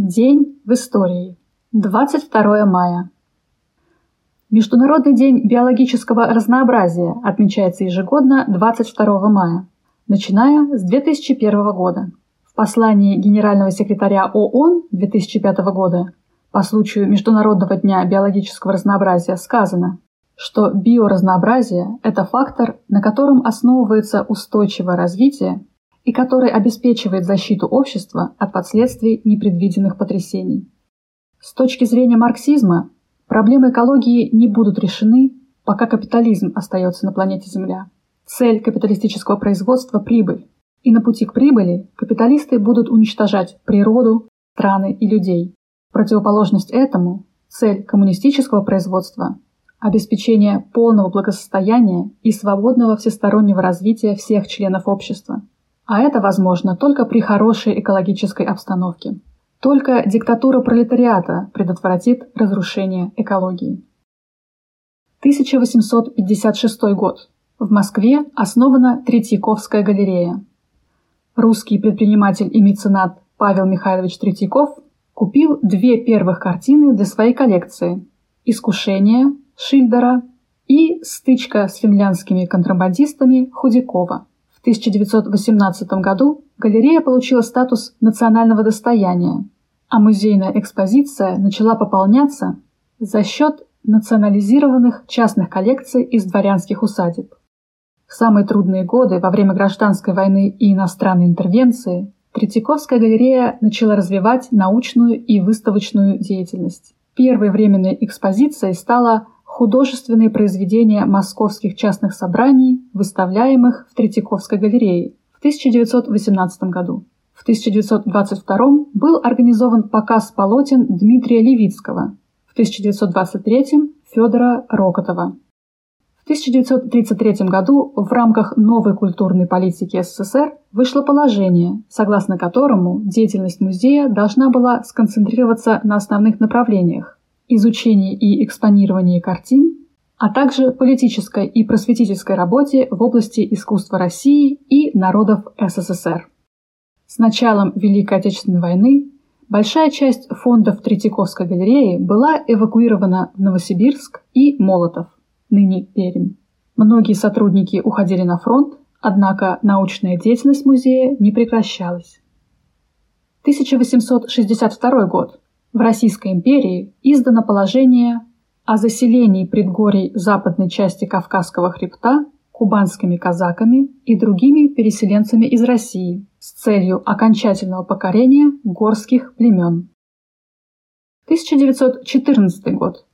День в истории. 22 мая. Международный день биологического разнообразия отмечается ежегодно 22 мая, начиная с 2001 года. В послании генерального секретаря ООН 2005 года по случаю Международного дня биологического разнообразия сказано, что биоразнообразие – это фактор, на котором основывается устойчивое развитие и который обеспечивает защиту общества от последствий непредвиденных потрясений. С точки зрения марксизма, проблемы экологии не будут решены, пока капитализм остается на планете Земля. Цель капиталистического производства – прибыль. И на пути к прибыли капиталисты будут уничтожать природу, страны и людей. Противоположность этому цель коммунистического производства – обеспечение полного благосостояния и свободного всестороннего развития всех членов общества – а это возможно только при хорошей экологической обстановке. Только диктатура пролетариата предотвратит разрушение экологии. 1856 год. В Москве основана Третьяковская галерея. Русский предприниматель и меценат Павел Михайлович Третьяков купил две первых картины для своей коллекции «Искушение» Шильдера и «Стычка с финляндскими контрабандистами» Худякова. В 1918 году галерея получила статус национального достояния, а музейная экспозиция начала пополняться за счет национализированных частных коллекций из дворянских усадеб. В самые трудные годы, во время гражданской войны и иностранной интервенции, Третьяковская галерея начала развивать научную и выставочную деятельность. Первой временной экспозицией стала художественные произведения московских частных собраний, выставляемых в Третьяковской галерее в 1918 году. В 1922 был организован показ полотен Дмитрия Левицкого, в 1923 Федора Рокотова. В 1933 году в рамках новой культурной политики СССР вышло положение, согласно которому деятельность музея должна была сконцентрироваться на основных направлениях изучении и экспонировании картин, а также политической и просветительской работе в области искусства России и народов СССР. С началом Великой Отечественной войны большая часть фондов Третьяковской галереи была эвакуирована в Новосибирск и Молотов, ныне Пермь. Многие сотрудники уходили на фронт, однако научная деятельность музея не прекращалась. 1862 год в Российской империи издано положение о заселении предгорий западной части Кавказского хребта кубанскими казаками и другими переселенцами из России с целью окончательного покорения горских племен. 1914 год.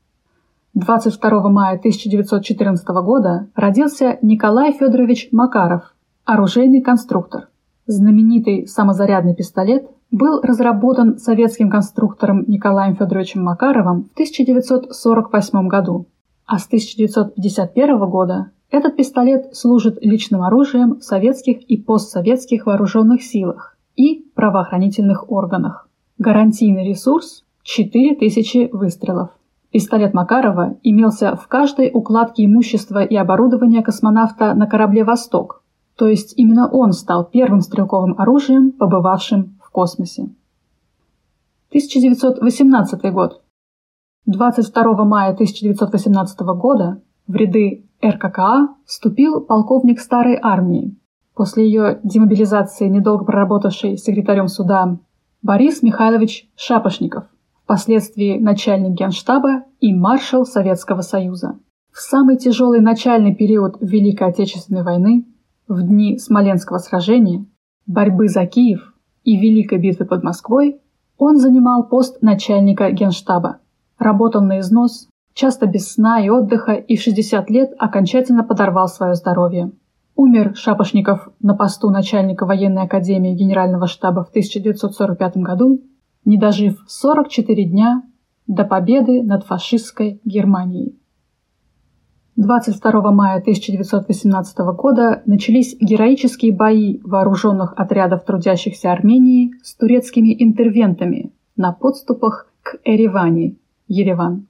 22 мая 1914 года родился Николай Федорович Макаров, оружейный конструктор. Знаменитый самозарядный пистолет был разработан советским конструктором Николаем Федоровичем Макаровым в 1948 году, а с 1951 года этот пистолет служит личным оружием в советских и постсоветских вооруженных силах и правоохранительных органах. Гарантийный ресурс – 4000 выстрелов. Пистолет Макарова имелся в каждой укладке имущества и оборудования космонавта на корабле «Восток», то есть именно он стал первым стрелковым оружием, побывавшим космосе. 1918 год. 22 мая 1918 года в ряды РККА вступил полковник старой армии, после ее демобилизации недолго проработавший секретарем суда Борис Михайлович Шапошников, впоследствии начальник генштаба и маршал Советского Союза. В самый тяжелый начальный период Великой Отечественной войны, в дни Смоленского сражения, борьбы за Киев, и Великой битвы под Москвой он занимал пост начальника генштаба. Работал на износ, часто без сна и отдыха, и в 60 лет окончательно подорвал свое здоровье. Умер Шапошников на посту начальника военной академии Генерального штаба в 1945 году, не дожив 44 дня до победы над фашистской Германией. 22 мая 1918 года начались героические бои вооруженных отрядов трудящихся Армении с турецкими интервентами на подступах к Эреване, Ереван.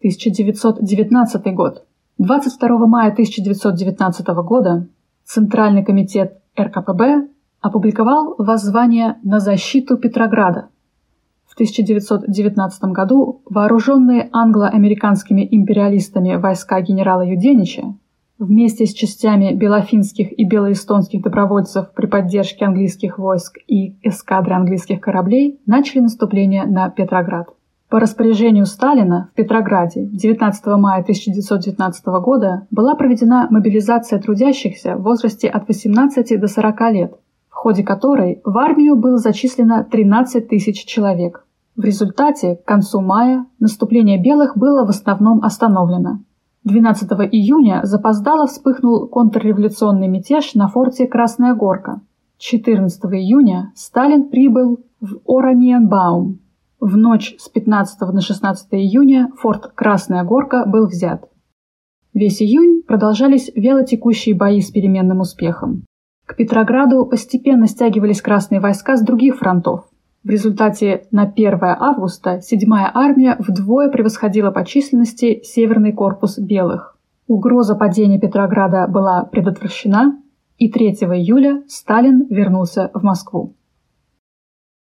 1919 год. 22 мая 1919 года Центральный комитет РКПБ опубликовал воззвание на защиту Петрограда, 1919 году вооруженные англо-американскими империалистами войска генерала Юденича вместе с частями белофинских и белоэстонских добровольцев при поддержке английских войск и эскадры английских кораблей начали наступление на Петроград. По распоряжению Сталина в Петрограде 19 мая 1919 года была проведена мобилизация трудящихся в возрасте от 18 до 40 лет, в ходе которой в армию было зачислено 13 тысяч человек. В результате к концу мая наступление белых было в основном остановлено. 12 июня запоздало вспыхнул контрреволюционный мятеж на форте Красная Горка. 14 июня Сталин прибыл в Ораниенбаум, в ночь с 15 на 16 июня форт Красная Горка был взят. Весь июнь продолжались вялотекущие бои с переменным успехом. К Петрограду постепенно стягивались красные войска с других фронтов. В результате на 1 августа 7-я армия вдвое превосходила по численности Северный корпус белых. Угроза падения Петрограда была предотвращена, и 3 июля Сталин вернулся в Москву.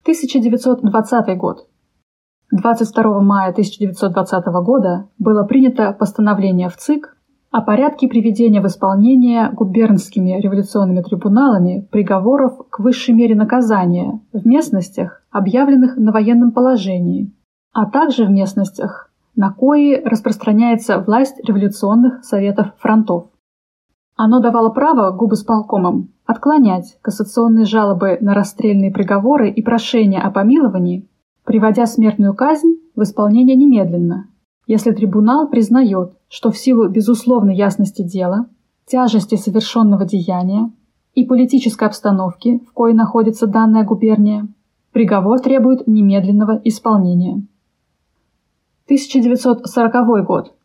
1920 год. 22 мая 1920 года было принято постановление в ЦИК о порядке приведения в исполнение губернскими революционными трибуналами приговоров к высшей мере наказания в местностях, объявленных на военном положении, а также в местностях, на кои распространяется власть революционных советов фронтов. Оно давало право губысполкомам отклонять кассационные жалобы на расстрельные приговоры и прошения о помиловании приводя смертную казнь в исполнение немедленно, если трибунал признает, что в силу безусловной ясности дела, тяжести совершенного деяния и политической обстановки, в коей находится данная губерния, приговор требует немедленного исполнения. 1940 год.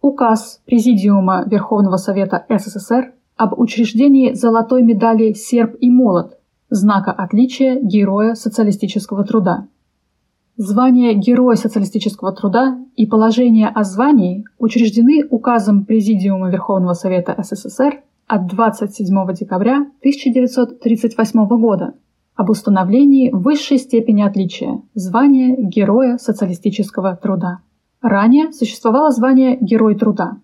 Указ Президиума Верховного Совета СССР об учреждении золотой медали «Серб и молот» знака отличия Героя социалистического труда. Звание Героя социалистического труда и положение о звании учреждены указом Президиума Верховного Совета СССР от 27 декабря 1938 года об установлении высшей степени отличия – звания Героя социалистического труда. Ранее существовало звание Герой труда.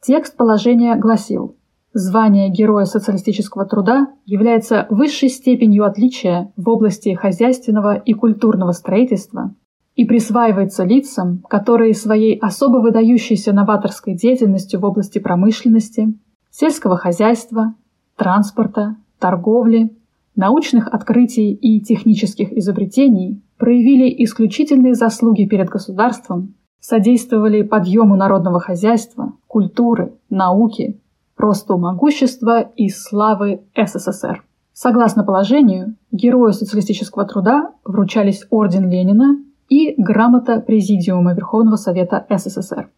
Текст положения гласил – Звание Героя социалистического труда является высшей степенью отличия в области хозяйственного и культурного строительства и присваивается лицам, которые своей особо выдающейся новаторской деятельностью в области промышленности, сельского хозяйства, транспорта, торговли, научных открытий и технических изобретений проявили исключительные заслуги перед государством, содействовали подъему народного хозяйства, культуры, науки, росту могущества и славы СССР. Согласно положению, герою социалистического труда вручались орден Ленина и грамота Президиума Верховного Совета СССР.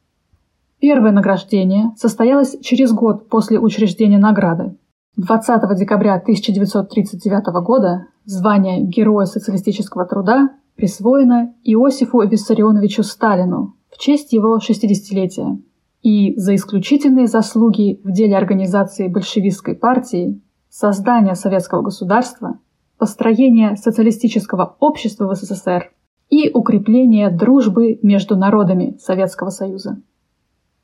Первое награждение состоялось через год после учреждения награды. 20 декабря 1939 года звание Героя социалистического труда присвоено Иосифу Виссарионовичу Сталину в честь его 60-летия и за исключительные заслуги в деле организации большевистской партии, создания советского государства, построения социалистического общества в СССР и укрепления дружбы между народами Советского Союза.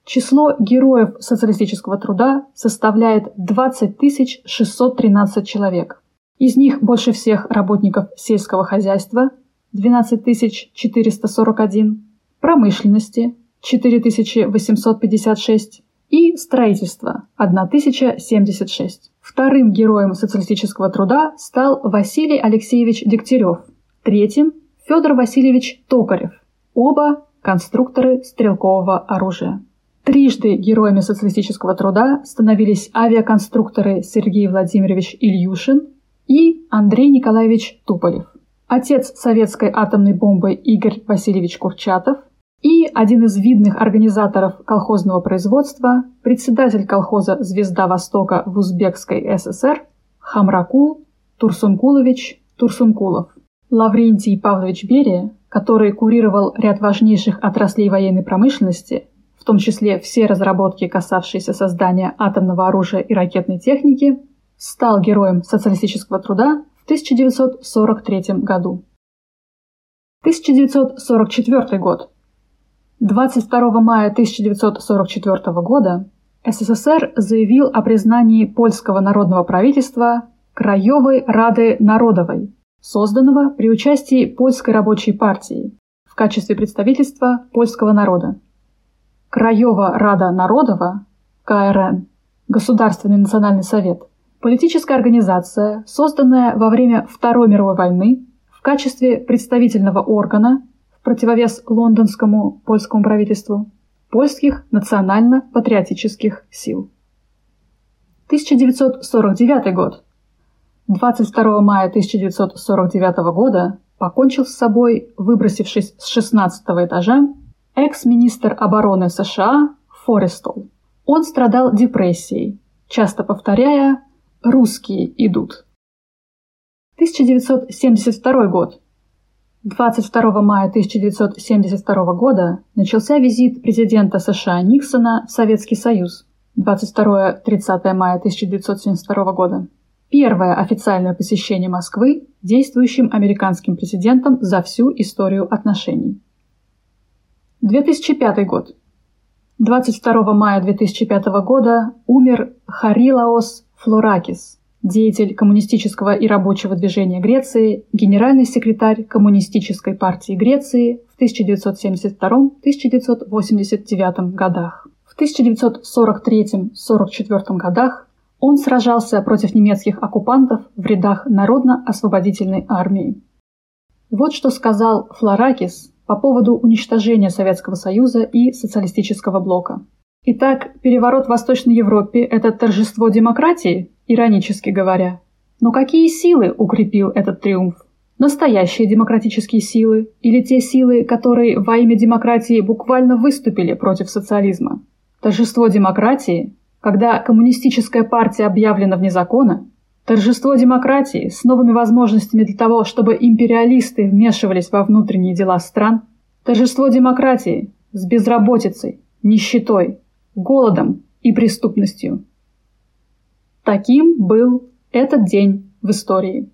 Число героев социалистического труда составляет 20 613 человек. Из них больше всех работников сельского хозяйства – 12 441, промышленности 4856 и строительство 1076. Вторым героем социалистического труда стал Василий Алексеевич Дегтярев, третьим – Федор Васильевич Токарев, оба конструкторы стрелкового оружия. Трижды героями социалистического труда становились авиаконструкторы Сергей Владимирович Ильюшин и Андрей Николаевич Туполев. Отец советской атомной бомбы Игорь Васильевич Курчатов – и один из видных организаторов колхозного производства, председатель колхоза «Звезда Востока» в Узбекской ССР Хамракул Турсункулович Турсункулов. Лаврентий Павлович Берия, который курировал ряд важнейших отраслей военной промышленности, в том числе все разработки, касавшиеся создания атомного оружия и ракетной техники, стал героем социалистического труда в 1943 году. 1944 год. 22 мая 1944 года СССР заявил о признании польского народного правительства Краевой Рады Народовой, созданного при участии Польской рабочей партии в качестве представительства польского народа. Краева Рада Народова, КРН, Государственный национальный совет, политическая организация, созданная во время Второй мировой войны в качестве представительного органа противовес лондонскому польскому правительству польских национально-патриотических сил. 1949 год. 22 мая 1949 года покончил с собой, выбросившись с 16 этажа, экс-министр обороны США Форестол. Он страдал депрессией, часто повторяя «русские идут». 1972 год. 22 мая 1972 года начался визит президента США Никсона в Советский Союз. 22-30 мая 1972 года. Первое официальное посещение Москвы действующим американским президентом за всю историю отношений. 2005 год. 22 мая 2005 года умер Харилаос Флоракис, деятель коммунистического и рабочего движения Греции, генеральный секретарь Коммунистической партии Греции в 1972-1989 годах. В 1943-44 годах он сражался против немецких оккупантов в рядах Народно-освободительной армии. Вот что сказал Флоракис по поводу уничтожения Советского Союза и социалистического блока. Итак, переворот в Восточной Европе – это торжество демократии, иронически говоря. Но какие силы укрепил этот триумф? Настоящие демократические силы или те силы, которые во имя демократии буквально выступили против социализма? Торжество демократии когда коммунистическая партия объявлена вне закона, торжество демократии с новыми возможностями для того, чтобы империалисты вмешивались во внутренние дела стран, торжество демократии с безработицей, нищетой, голодом и преступностью. Таким был этот день в истории.